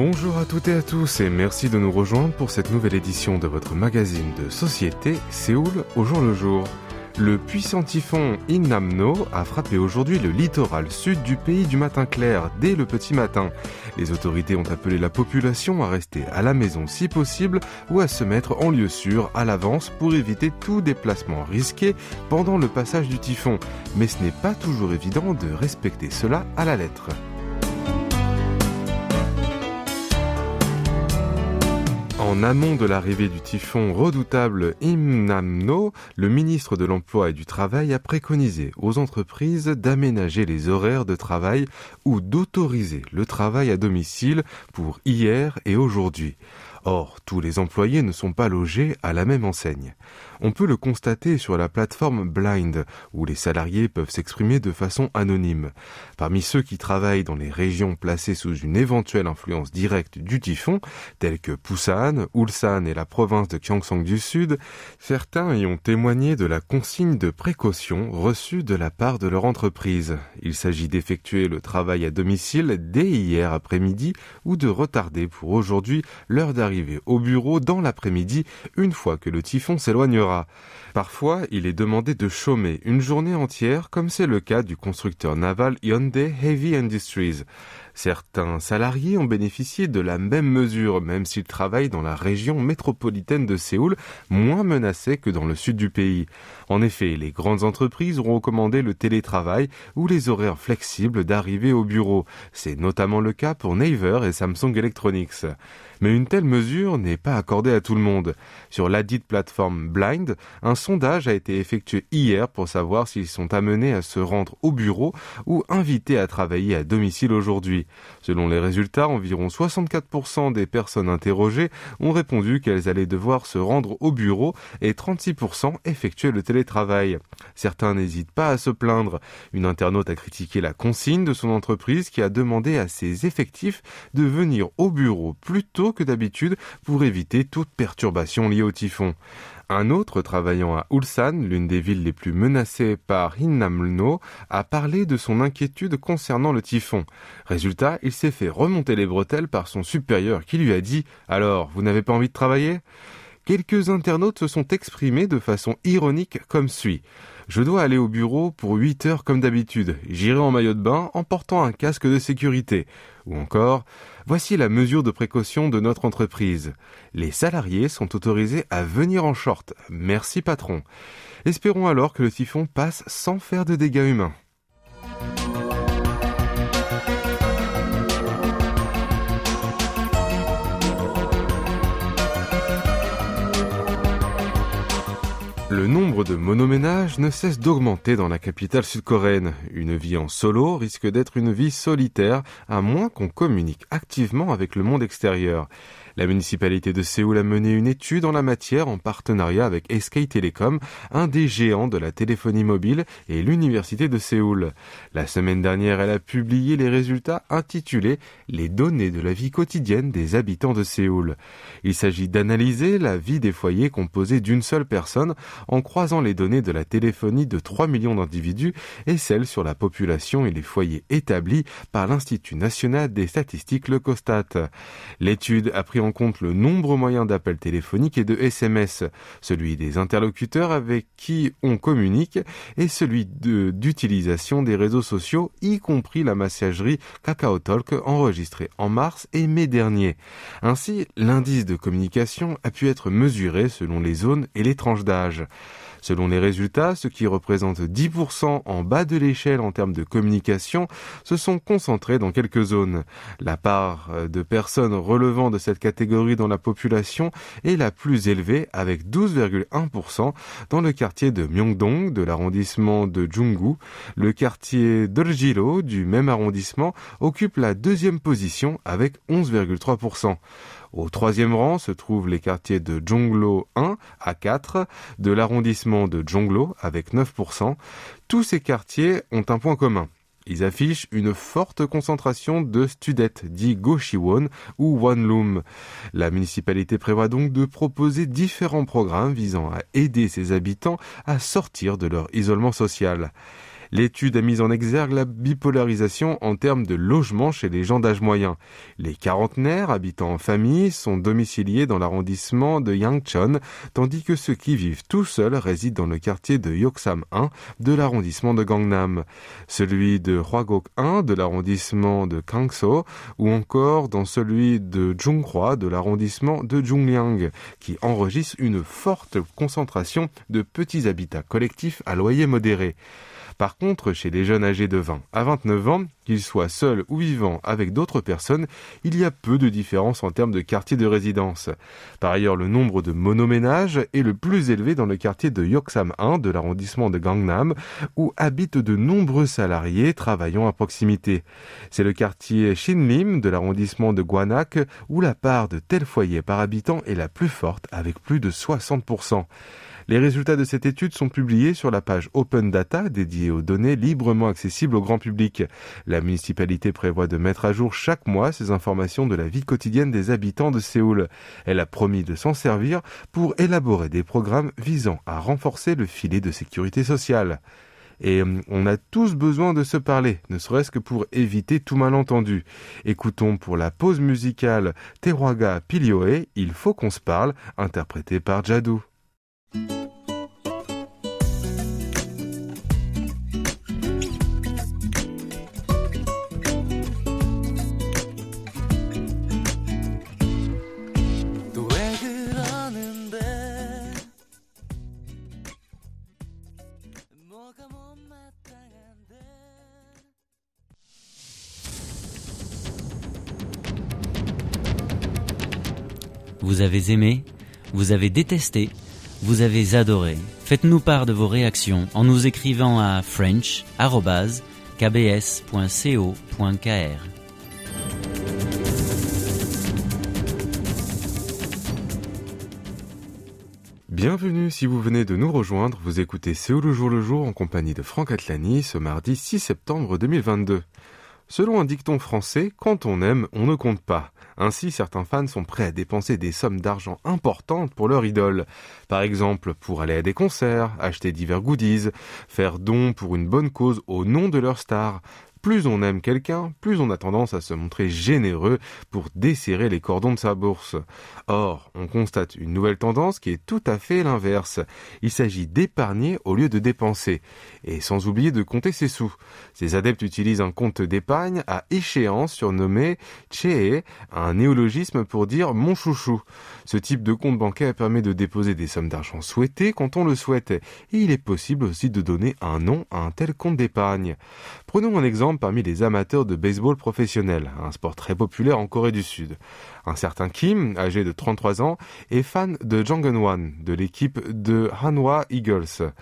Bonjour à toutes et à tous et merci de nous rejoindre pour cette nouvelle édition de votre magazine de société Séoul au jour le jour. Le puissant typhon Innamno a frappé aujourd'hui le littoral sud du pays du matin clair, dès le petit matin. Les autorités ont appelé la population à rester à la maison si possible ou à se mettre en lieu sûr à l'avance pour éviter tout déplacement risqué pendant le passage du typhon. Mais ce n'est pas toujours évident de respecter cela à la lettre. En amont de l'arrivée du typhon redoutable Imnamno, le ministre de l'Emploi et du Travail a préconisé aux entreprises d'aménager les horaires de travail ou d'autoriser le travail à domicile pour hier et aujourd'hui. Or, tous les employés ne sont pas logés à la même enseigne. On peut le constater sur la plateforme Blind, où les salariés peuvent s'exprimer de façon anonyme. Parmi ceux qui travaillent dans les régions placées sous une éventuelle influence directe du typhon, telles que Busan, Ulsan et la province de Gyeongsang du Sud, certains y ont témoigné de la consigne de précaution reçue de la part de leur entreprise. Il s'agit d'effectuer le travail à domicile dès hier après-midi ou de retarder pour aujourd'hui l'heure d'arrivée au bureau dans l'après-midi une fois que le typhon s'éloignera. Parfois, il est demandé de chômer une journée entière, comme c'est le cas du constructeur naval Hyundai Heavy Industries. Certains salariés ont bénéficié de la même mesure, même s'ils travaillent dans la région métropolitaine de Séoul, moins menacée que dans le sud du pays. En effet, les grandes entreprises ont recommandé le télétravail ou les horaires flexibles d'arrivée au bureau. C'est notamment le cas pour Naver et Samsung Electronics. Mais une telle mesure n'est pas accordée à tout le monde. Sur ladite plateforme Blind, un sondage a été effectué hier pour savoir s'ils sont amenés à se rendre au bureau ou invités à travailler à domicile aujourd'hui. Selon les résultats, environ 64% des personnes interrogées ont répondu qu'elles allaient devoir se rendre au bureau et 36% effectuer le télétravail. Certains n'hésitent pas à se plaindre. Une internaute a critiqué la consigne de son entreprise qui a demandé à ses effectifs de venir au bureau plus tôt que d'habitude pour éviter toute perturbation liée au typhon. Un autre travaillant à Ulsan, l'une des villes les plus menacées par Hinnamno, a parlé de son inquiétude concernant le typhon. Résultat, il s'est fait remonter les bretelles par son supérieur qui lui a dit Alors, vous n'avez pas envie de travailler? Quelques internautes se sont exprimés de façon ironique comme suit. Je dois aller au bureau pour 8 heures comme d'habitude. J'irai en maillot de bain en portant un casque de sécurité. Ou encore, voici la mesure de précaution de notre entreprise. Les salariés sont autorisés à venir en short. Merci patron. Espérons alors que le typhon passe sans faire de dégâts humains. Le nombre de monoménages ne cesse d'augmenter dans la capitale sud-coréenne. Une vie en solo risque d'être une vie solitaire, à moins qu'on communique activement avec le monde extérieur. La municipalité de Séoul a mené une étude en la matière en partenariat avec SK Telecom, un des géants de la téléphonie mobile, et l'université de Séoul. La semaine dernière, elle a publié les résultats intitulés Les données de la vie quotidienne des habitants de Séoul. Il s'agit d'analyser la vie des foyers composés d'une seule personne en croisant les données de la téléphonie de 3 millions d'individus et celles sur la population et les foyers établis par l'Institut national des statistiques, le COSTAT. L'étude a pris compte le nombre moyen d'appels téléphoniques et de SMS, celui des interlocuteurs avec qui on communique et celui d'utilisation des réseaux sociaux, y compris la messagerie KakaoTalk enregistrée en mars et mai dernier. Ainsi, l'indice de communication a pu être mesuré selon les zones et les tranches d'âge. Selon les résultats, ce qui représente 10% en bas de l'échelle en termes de communication se sont concentrés dans quelques zones. La part de personnes relevant de cette catégorie dans la population est la plus élevée avec 12,1% dans le quartier de Myeongdong de l'arrondissement de Junggu. Le quartier d'Orjilo du même arrondissement occupe la deuxième position avec 11,3%. Au troisième rang se trouvent les quartiers de Jonglo 1 à 4, de l'arrondissement de Jonglo avec 9%. Tous ces quartiers ont un point commun. Ils affichent une forte concentration de studettes, dit Goshiwon ou Wanloom. La municipalité prévoit donc de proposer différents programmes visant à aider ses habitants à sortir de leur isolement social. L'étude a mis en exergue la bipolarisation en termes de logement chez les gens d'âge moyen. Les quarantenaires habitant en famille sont domiciliés dans l'arrondissement de Yangchon, tandis que ceux qui vivent tout seuls résident dans le quartier de Yoksam 1 de l'arrondissement de Gangnam, celui de Hwagok 1 de l'arrondissement de Kangso ou encore dans celui de Junghwa de l'arrondissement de Jungliang, qui enregistre une forte concentration de petits habitats collectifs à loyer modéré. Par contre, chez les jeunes âgés de 20 à 29 ans, qu'ils soient seuls ou vivant avec d'autres personnes, il y a peu de différence en termes de quartier de résidence. Par ailleurs, le nombre de monoménages est le plus élevé dans le quartier de Yoksam 1 de l'arrondissement de Gangnam, où habitent de nombreux salariés travaillant à proximité. C'est le quartier Shinlim de l'arrondissement de Gwanak, où la part de tels foyers par habitant est la plus forte, avec plus de 60%. Les résultats de cette étude sont publiés sur la page Open Data dédiée aux données librement accessibles au grand public. Municipalité prévoit de mettre à jour chaque mois ces informations de la vie quotidienne des habitants de Séoul. Elle a promis de s'en servir pour élaborer des programmes visant à renforcer le filet de sécurité sociale. Et hum, on a tous besoin de se parler, ne serait-ce que pour éviter tout malentendu. Écoutons pour la pause musicale Teruaga Pilioe, Il faut qu'on se parle, interprété par Jadou. Vous avez aimé, vous avez détesté, vous avez adoré. Faites-nous part de vos réactions en nous écrivant à french.kbs.co.kr. Bienvenue si vous venez de nous rejoindre, vous écoutez Séoul le jour le jour en compagnie de Franck Atlani ce mardi 6 septembre 2022. Selon un dicton français, quand on aime, on ne compte pas. Ainsi, certains fans sont prêts à dépenser des sommes d'argent importantes pour leur idole. Par exemple, pour aller à des concerts, acheter divers goodies, faire don pour une bonne cause au nom de leur star, plus on aime quelqu'un, plus on a tendance à se montrer généreux pour desserrer les cordons de sa bourse. Or, on constate une nouvelle tendance qui est tout à fait l'inverse. Il s'agit d'épargner au lieu de dépenser. Et sans oublier de compter ses sous. Ces adeptes utilisent un compte d'épargne à échéance surnommé Chee, un néologisme pour dire mon chouchou. Ce type de compte bancaire permet de déposer des sommes d'argent souhaitées quand on le souhaite. Et il est possible aussi de donner un nom à un tel compte d'épargne. Prenons un exemple parmi les amateurs de baseball professionnel, un sport très populaire en Corée du Sud. Un certain Kim, âgé de 33 ans, est fan de Jonggeon-wan, de l'équipe de Hanwha Eagles.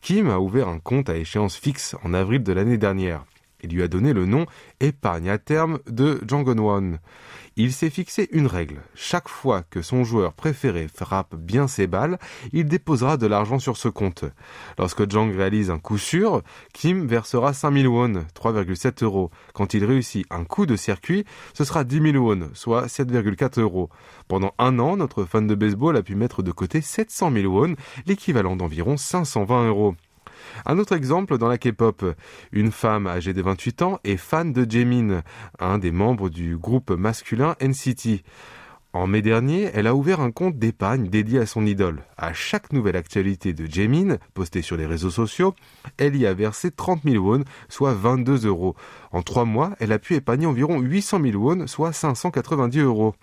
Kim a ouvert un compte à échéance fixe en avril de l'année dernière. Il lui a donné le nom épargne à terme de Jonggeon-wan il s'est fixé une règle. Chaque fois que son joueur préféré frappe bien ses balles, il déposera de l'argent sur ce compte. Lorsque Jang réalise un coup sûr, Kim versera 5000 won, 3,7 euros. Quand il réussit un coup de circuit, ce sera 10 000 won, soit 7,4 euros. Pendant un an, notre fan de baseball a pu mettre de côté 700 000 won, l'équivalent d'environ 520 euros. Un autre exemple dans la K-pop, une femme âgée de 28 ans est fan de Jaemin, un des membres du groupe masculin NCT. En mai dernier, elle a ouvert un compte d'épargne dédié à son idole. À chaque nouvelle actualité de Jaemin, postée sur les réseaux sociaux, elle y a versé 30 000 won, soit 22 euros. En trois mois, elle a pu épargner environ 800 000 won, soit 590 euros.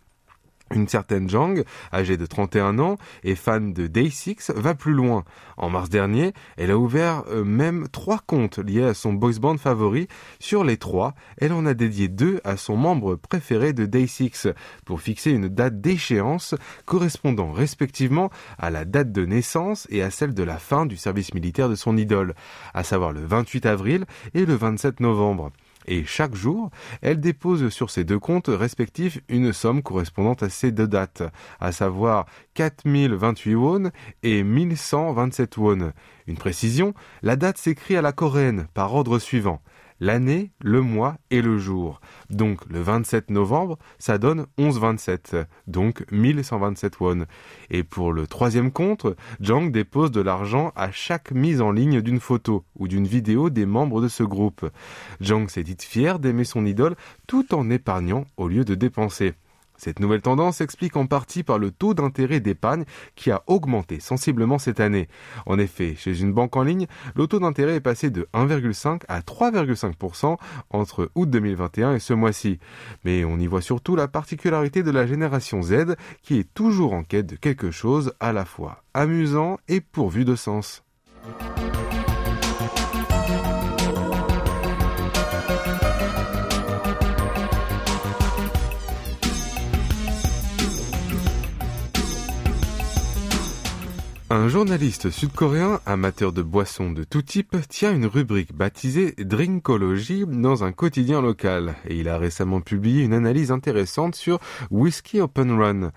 Une certaine Jang, âgée de 31 ans et fan de Day6, va plus loin. En mars dernier, elle a ouvert euh, même trois comptes liés à son boys band favori. Sur les trois, elle en a dédié deux à son membre préféré de Day6 pour fixer une date d'échéance correspondant respectivement à la date de naissance et à celle de la fin du service militaire de son idole, à savoir le 28 avril et le 27 novembre et chaque jour, elle dépose sur ces deux comptes respectifs une somme correspondant à ces deux dates, à savoir 4028 won et 1127 won. Une précision, la date s'écrit à la coréenne par ordre suivant l'année, le mois et le jour. Donc le 27 novembre, ça donne 1127, donc 1127 won. Et pour le troisième compte, Jang dépose de l'argent à chaque mise en ligne d'une photo ou d'une vidéo des membres de ce groupe. Jang s'est dit fier d'aimer son idole tout en épargnant au lieu de dépenser. Cette nouvelle tendance s'explique en partie par le taux d'intérêt d'épargne qui a augmenté sensiblement cette année. En effet, chez une banque en ligne, le taux d'intérêt est passé de 1,5 à 3,5% entre août 2021 et ce mois-ci. Mais on y voit surtout la particularité de la génération Z qui est toujours en quête de quelque chose à la fois amusant et pourvu de sens. Un journaliste sud-coréen, amateur de boissons de tout type, tient une rubrique baptisée Drinkology dans un quotidien local et il a récemment publié une analyse intéressante sur Whiskey Open Run.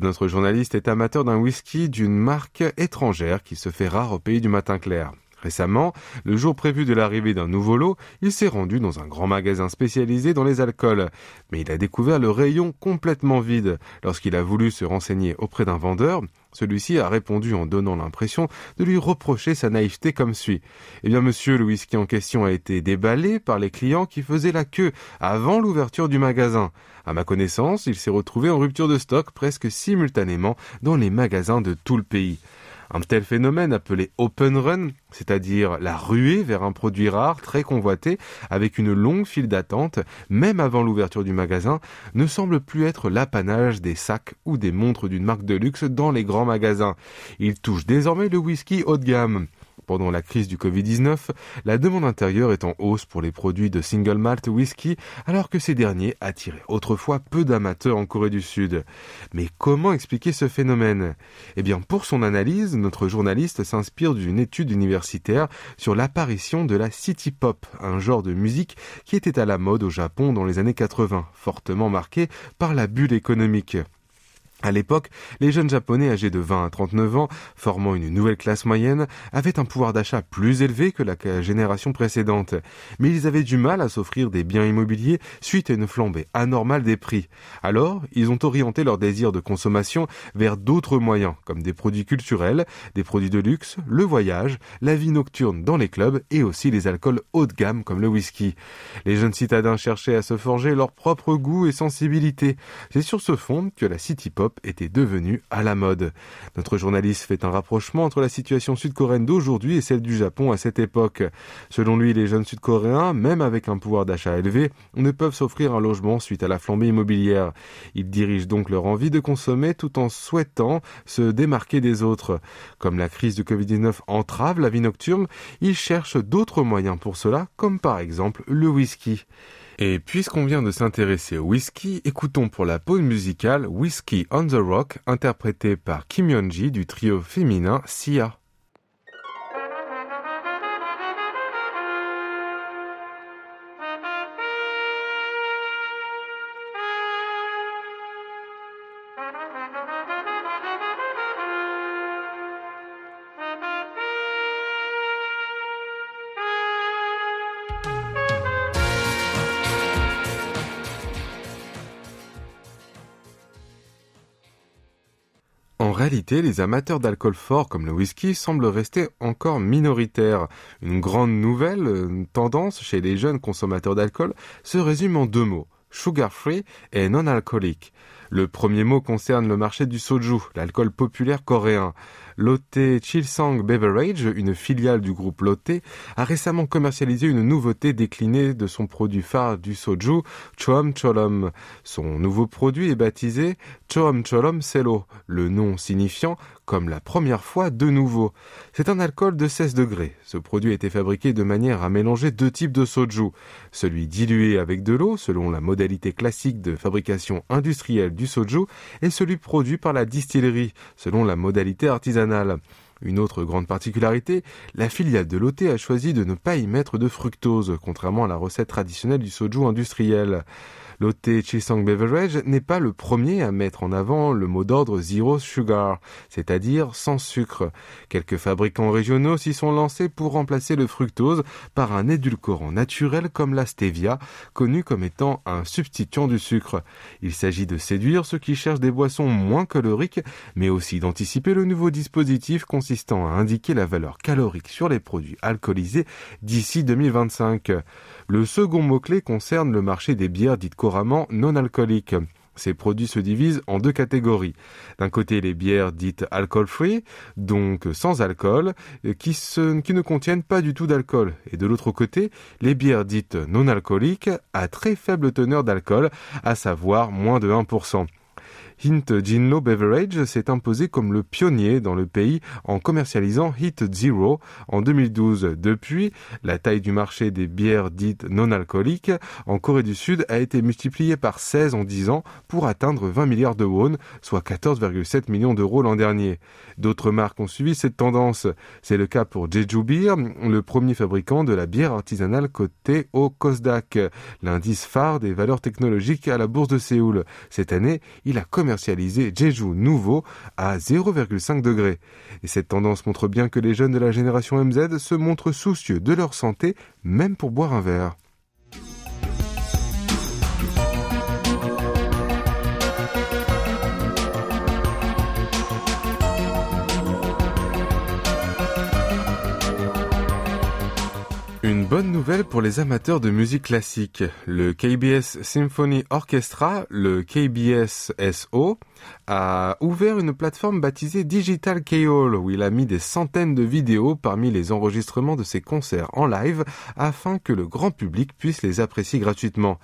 Notre journaliste est amateur d'un whisky d'une marque étrangère qui se fait rare au pays du matin clair. Récemment, le jour prévu de l'arrivée d'un nouveau lot, il s'est rendu dans un grand magasin spécialisé dans les alcools. Mais il a découvert le rayon complètement vide. Lorsqu'il a voulu se renseigner auprès d'un vendeur, celui-ci a répondu en donnant l'impression de lui reprocher sa naïveté comme suit. Eh bien, monsieur, le whisky en question a été déballé par les clients qui faisaient la queue avant l'ouverture du magasin. À ma connaissance, il s'est retrouvé en rupture de stock presque simultanément dans les magasins de tout le pays. Un tel phénomène appelé open run, c'est-à-dire la ruée vers un produit rare très convoité avec une longue file d'attente, même avant l'ouverture du magasin, ne semble plus être l'apanage des sacs ou des montres d'une marque de luxe dans les grands magasins. Il touche désormais le whisky haut de gamme. Pendant la crise du Covid-19, la demande intérieure est en hausse pour les produits de single malt whisky, alors que ces derniers attiraient autrefois peu d'amateurs en Corée du Sud. Mais comment expliquer ce phénomène? Eh bien, pour son analyse, notre journaliste s'inspire d'une étude universitaire sur l'apparition de la city pop, un genre de musique qui était à la mode au Japon dans les années 80, fortement marqué par la bulle économique. À l'époque, les jeunes japonais âgés de 20 à 39 ans, formant une nouvelle classe moyenne, avaient un pouvoir d'achat plus élevé que la génération précédente. Mais ils avaient du mal à s'offrir des biens immobiliers suite à une flambée anormale des prix. Alors, ils ont orienté leur désir de consommation vers d'autres moyens, comme des produits culturels, des produits de luxe, le voyage, la vie nocturne dans les clubs et aussi les alcools haut de gamme comme le whisky. Les jeunes citadins cherchaient à se forger leur propre goût et sensibilité. C'est sur ce fond que la city pop était devenu à la mode. Notre journaliste fait un rapprochement entre la situation sud-coréenne d'aujourd'hui et celle du Japon à cette époque. Selon lui, les jeunes sud-coréens, même avec un pouvoir d'achat élevé, ne peuvent s'offrir un logement suite à la flambée immobilière. Ils dirigent donc leur envie de consommer tout en souhaitant se démarquer des autres. Comme la crise du Covid-19 entrave la vie nocturne, ils cherchent d'autres moyens pour cela, comme par exemple le whisky. Et puisqu'on vient de s'intéresser au whisky, écoutons pour la pause musicale Whisky on the Rock, interprété par Kim Yeon-ji du trio féminin Sia. Les amateurs d'alcool fort comme le whisky semblent rester encore minoritaires. Une grande nouvelle une tendance chez les jeunes consommateurs d'alcool se résume en deux mots sugar free et non alcoolique. Le premier mot concerne le marché du soju, l'alcool populaire coréen. Lotte Chilsang Beverage, une filiale du groupe Lotte, a récemment commercialisé une nouveauté déclinée de son produit phare du soju, Choam Cholom. Son nouveau produit est baptisé Choam Cholom Selo, le nom signifiant comme la première fois de nouveau. C'est un alcool de 16 degrés. Ce produit a été fabriqué de manière à mélanger deux types de soju. Celui dilué avec de l'eau, selon la modalité classique de fabrication industrielle du soju, et celui produit par la distillerie, selon la modalité artisanale. Une autre grande particularité, la filiale de Lotte a choisi de ne pas y mettre de fructose, contrairement à la recette traditionnelle du soju industriel. Lotte Chisang Beverage n'est pas le premier à mettre en avant le mot d'ordre Zero Sugar, c'est-à-dire sans sucre. Quelques fabricants régionaux s'y sont lancés pour remplacer le fructose par un édulcorant naturel comme la stevia, connu comme étant un substituant du sucre. Il s'agit de séduire ceux qui cherchent des boissons moins caloriques, mais aussi d'anticiper le nouveau dispositif consistant à indiquer la valeur calorique sur les produits alcoolisés d'ici 2025. Le second mot-clé concerne le marché des bières dites non alcooliques. Ces produits se divisent en deux catégories. D'un côté, les bières dites alcool-free, donc sans alcool, qui, qui ne contiennent pas du tout d'alcool. Et de l'autre côté, les bières dites non alcooliques à très faible teneur d'alcool, à savoir moins de 1%. Hint Jinlo Beverage s'est imposé comme le pionnier dans le pays en commercialisant Hit Zero en 2012. Depuis, la taille du marché des bières dites non alcooliques en Corée du Sud a été multipliée par 16 en 10 ans pour atteindre 20 milliards de won, soit 14,7 millions d'euros l'an dernier. D'autres marques ont suivi cette tendance. C'est le cas pour Jeju Beer, le premier fabricant de la bière artisanale cotée au Kosdaq, l'indice phare des valeurs technologiques à la bourse de Séoul. Cette année, il a commercialisé Jeju nouveau à 0,5 degrés. Et cette tendance montre bien que les jeunes de la génération MZ se montrent soucieux de leur santé, même pour boire un verre. Une bonne nouvelle pour les amateurs de musique classique. Le KBS Symphony Orchestra, le KBS SO, a ouvert une plateforme baptisée Digital K-Hall où il a mis des centaines de vidéos parmi les enregistrements de ses concerts en live afin que le grand public puisse les apprécier gratuitement.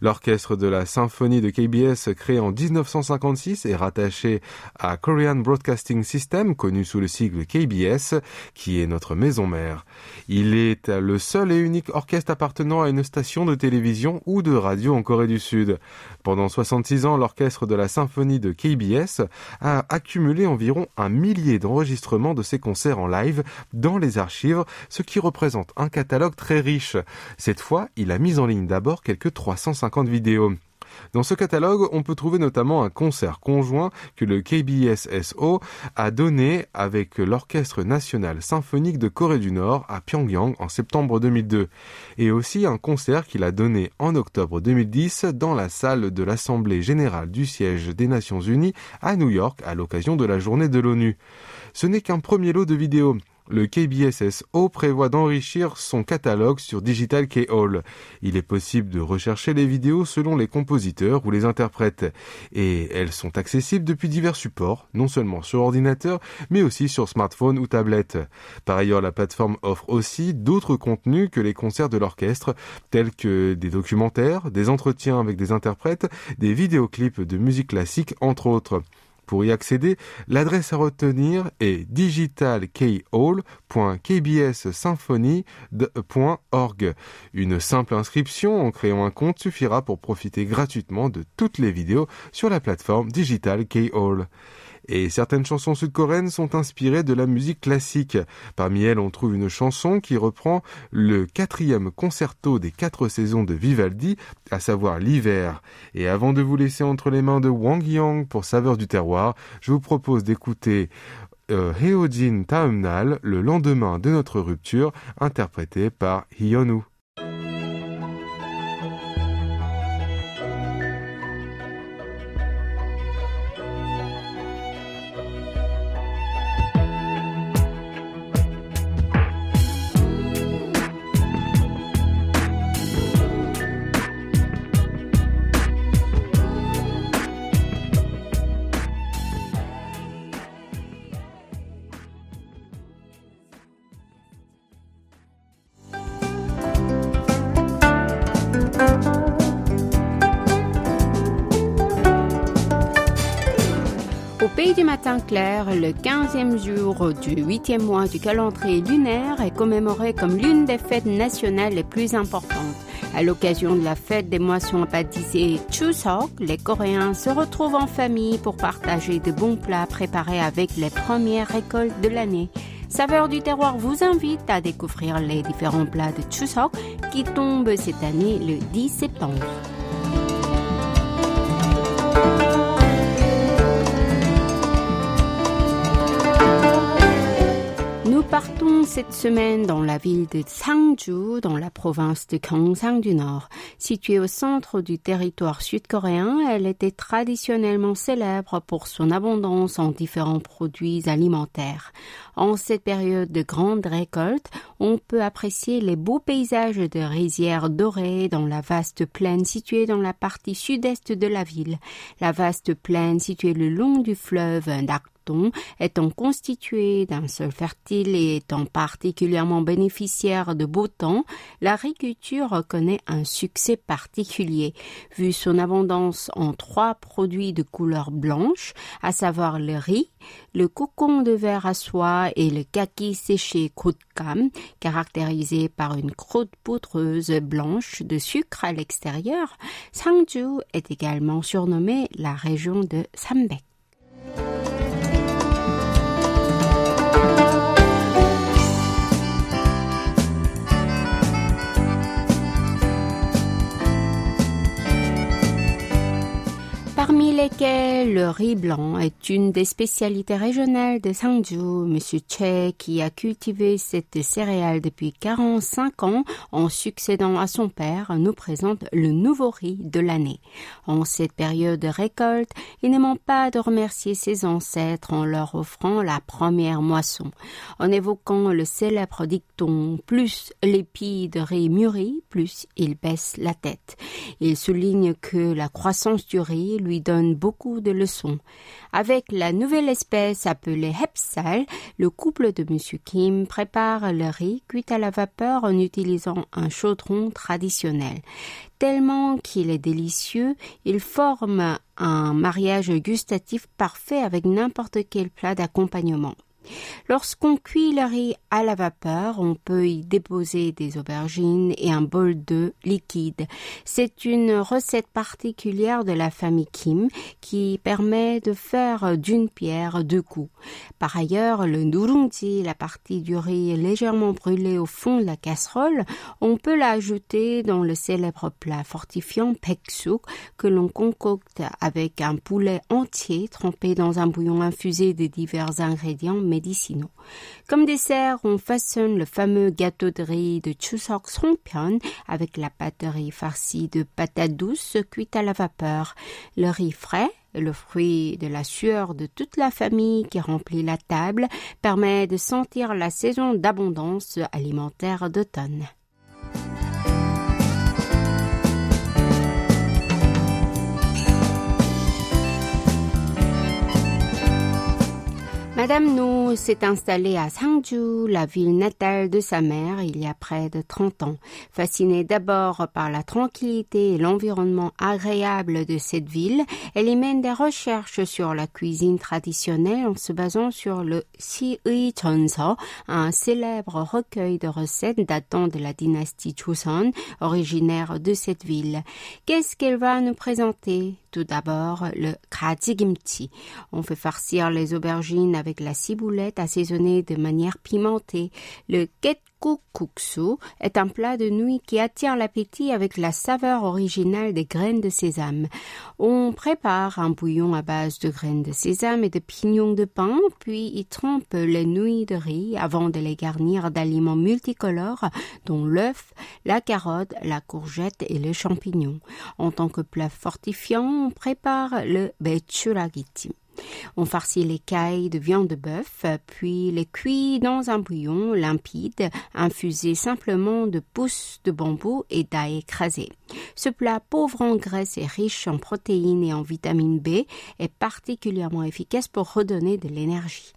L'orchestre de la symphonie de KBS créé en 1956 est rattaché à Korean Broadcasting System connu sous le sigle KBS qui est notre maison mère. Il est le seul et unique orchestre appartenant à une station de télévision ou de radio en Corée du Sud. Pendant 66 ans, l'orchestre de la symphonie de KBS a accumulé environ un millier d'enregistrements de ses concerts en live dans les archives, ce qui représente un catalogue très riche. Cette fois, il a mis en ligne d'abord quelques 350 vidéos. Dans ce catalogue, on peut trouver notamment un concert conjoint que le KBS-SO a donné avec l'Orchestre national symphonique de Corée du Nord à Pyongyang en septembre 2002, et aussi un concert qu'il a donné en octobre 2010 dans la salle de l'Assemblée générale du siège des Nations Unies à New York à l'occasion de la journée de l'ONU. Ce n'est qu'un premier lot de vidéos le KBSSO prévoit d'enrichir son catalogue sur Digital K-Hall. Il est possible de rechercher les vidéos selon les compositeurs ou les interprètes. Et elles sont accessibles depuis divers supports, non seulement sur ordinateur, mais aussi sur smartphone ou tablette. Par ailleurs, la plateforme offre aussi d'autres contenus que les concerts de l'orchestre, tels que des documentaires, des entretiens avec des interprètes, des vidéoclips de musique classique, entre autres. Pour y accéder, l'adresse à retenir est digitalkhall.kbssymphonie.org. Une simple inscription en créant un compte suffira pour profiter gratuitement de toutes les vidéos sur la plateforme Digital K-Hall. Et certaines chansons sud-coréennes sont inspirées de la musique classique. Parmi elles, on trouve une chanson qui reprend le quatrième concerto des quatre saisons de Vivaldi, à savoir l'hiver. Et avant de vous laisser entre les mains de Wang Yang pour Saveur du terroir, je vous propose d'écouter euh, Heojin Taumnal, le lendemain de notre rupture, interprété par Hyonu. Le 15e jour du 8e mois du calendrier lunaire est commémoré comme l'une des fêtes nationales les plus importantes. À l'occasion de la fête des moissons baptisée Chuseok, les Coréens se retrouvent en famille pour partager de bons plats préparés avec les premières récoltes de l'année. Saveur du terroir vous invite à découvrir les différents plats de Chuseok qui tombent cette année le 10 septembre. Partons cette semaine dans la ville de Sangju, dans la province de Gyeongsang du Nord. Située au centre du territoire sud-coréen, elle était traditionnellement célèbre pour son abondance en différents produits alimentaires. En cette période de grande récolte, on peut apprécier les beaux paysages de rizières dorées dans la vaste plaine située dans la partie sud-est de la ville. La vaste plaine située le long du fleuve étant constitué d'un sol fertile et étant particulièrement bénéficiaire de beau temps, l'agriculture connaît un succès particulier, vu son abondance en trois produits de couleur blanche, à savoir le riz, le cocon de verre à soie et le kaki séché cam, caractérisé par une croûte poudreuse blanche de sucre à l'extérieur. Sangju est également surnommée la région de Sambaek. Parmi lesquels le riz blanc est une des spécialités régionales de Sangju. Monsieur Che, qui a cultivé cette céréale depuis 45 ans en succédant à son père, nous présente le nouveau riz de l'année. En cette période de récolte, il ne manque pas de remercier ses ancêtres en leur offrant la première moisson, en évoquant le célèbre dicton plus l'épi de riz mûrit, plus il baisse la tête. Il souligne que la croissance du riz lui donne beaucoup de leçons. Avec la nouvelle espèce appelée Hepsal, le couple de M. Kim prépare le riz cuit à la vapeur en utilisant un chaudron traditionnel. Tellement qu'il est délicieux, il forme un mariage gustatif parfait avec n'importe quel plat d'accompagnement. Lorsqu'on cuit le riz à la vapeur, on peut y déposer des aubergines et un bol de liquide. C'est une recette particulière de la famille Kim qui permet de faire d'une pierre deux coups. Par ailleurs, le nurungji, la partie du riz légèrement brûlée au fond de la casserole, on peut l'ajouter dans le célèbre plat fortifiant peksuk que l'on concocte avec un poulet entier trempé dans un bouillon infusé de divers ingrédients Comme dessert, on façonne le fameux gâteau de riz de Chuseok Songpyeon avec la pâte farcie de patates douces cuites à la vapeur. Le riz frais, le fruit de la sueur de toute la famille qui remplit la table, permet de sentir la saison d'abondance alimentaire d'automne. Madame Nou s'est installée à Sangju, la ville natale de sa mère, il y a près de 30 ans. Fascinée d'abord par la tranquillité et l'environnement agréable de cette ville, elle y mène des recherches sur la cuisine traditionnelle en se basant sur le Siui Chonso, un célèbre recueil de recettes datant de la dynastie Joseon, originaire de cette ville. Qu'est-ce qu'elle va nous présenter? Tout d'abord le Kimchi. On fait farcir les aubergines avec la ciboulette assaisonnée de manière pimentée. Le Kuksu est un plat de nuit qui attire l'appétit avec la saveur originale des graines de sésame. On prépare un bouillon à base de graines de sésame et de pignons de pain, puis y trempe les nouilles de riz avant de les garnir d'aliments multicolores, dont l'œuf, la carotte, la courgette et les champignons. En tant que plat fortifiant, on prépare le. On farcit les cailles de viande de bœuf, puis les cuit dans un bouillon limpide, infusé simplement de pousses de bambou et d'ail écrasé. Ce plat pauvre en graisse et riche en protéines et en vitamine B est particulièrement efficace pour redonner de l'énergie.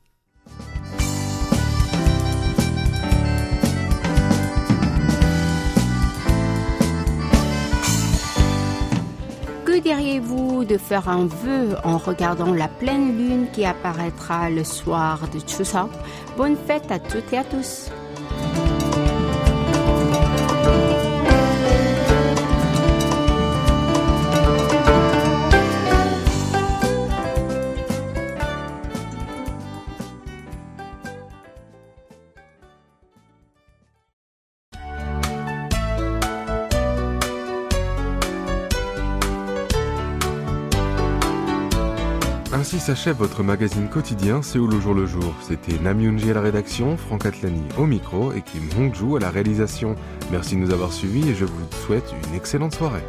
Diriez-vous de faire un vœu en regardant la pleine lune qui apparaîtra le soir de Chuseok? Bonne fête à toutes et à tous. S'achève votre magazine quotidien Séoul au jour le jour. C'était Nam Yoonji à la rédaction, Franck Atlani au micro et Kim Hongju à la réalisation. Merci de nous avoir suivis et je vous souhaite une excellente soirée.